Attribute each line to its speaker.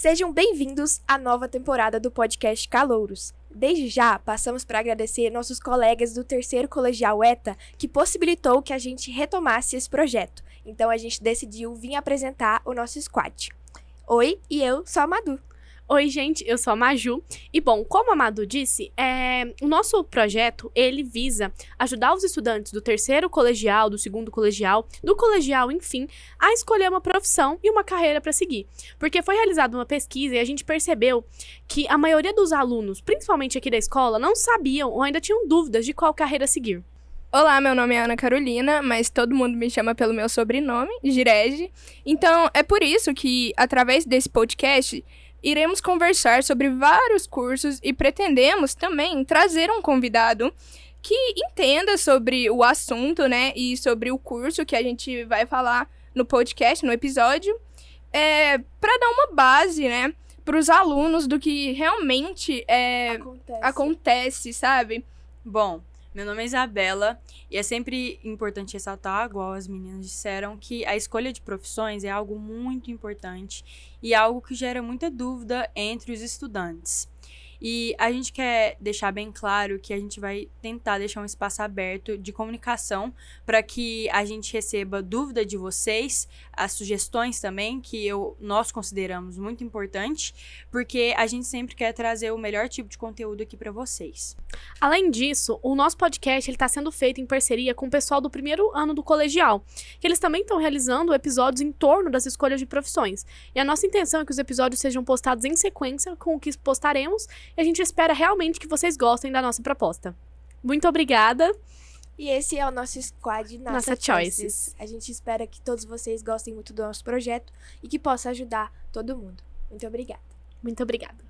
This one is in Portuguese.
Speaker 1: Sejam bem-vindos à nova temporada do podcast Calouros. Desde já, passamos para agradecer nossos colegas do terceiro colegial ETA que possibilitou que a gente retomasse esse projeto. Então a gente decidiu vir apresentar o nosso squad. Oi, e eu sou a Madu.
Speaker 2: Oi, gente, eu sou a Maju. E bom, como a Madu disse, é, o nosso projeto, ele visa ajudar os estudantes do terceiro colegial, do segundo colegial, do colegial, enfim, a escolher uma profissão e uma carreira para seguir. Porque foi realizada uma pesquisa e a gente percebeu que a maioria dos alunos, principalmente aqui da escola, não sabiam ou ainda tinham dúvidas de qual carreira seguir.
Speaker 3: Olá, meu nome é Ana Carolina, mas todo mundo me chama pelo meu sobrenome, Girege. Então, é por isso que, através desse podcast, iremos conversar sobre vários cursos e pretendemos também trazer um convidado que entenda sobre o assunto, né, e sobre o curso que a gente vai falar no podcast, no episódio, é, para dar uma base, né, para os alunos do que realmente é,
Speaker 1: Acontece.
Speaker 3: acontece, sabe?
Speaker 4: Bom, meu nome é Isabela e é sempre importante ressaltar, igual as meninas disseram, que a escolha de profissões é algo muito importante e algo que gera muita dúvida entre os estudantes. E a gente quer deixar bem claro que a gente vai tentar deixar um espaço aberto de comunicação para que a gente receba dúvida de vocês, as sugestões também, que eu, nós consideramos muito importante, porque a gente sempre quer trazer o melhor tipo de conteúdo aqui para vocês.
Speaker 2: Além disso, o nosso podcast está sendo feito em parceria com o pessoal do primeiro ano do colegial, que eles também estão realizando episódios em torno das escolhas de profissões. E a nossa intenção é que os episódios sejam postados em sequência com o que postaremos, e a gente espera realmente que vocês gostem da nossa proposta. Muito obrigada.
Speaker 1: E esse é o nosso squad Nossa,
Speaker 2: Nossa
Speaker 1: Choices.
Speaker 2: Choices.
Speaker 1: A gente espera que todos vocês gostem muito do nosso projeto e que possa ajudar todo mundo. Muito obrigada.
Speaker 2: Muito obrigada.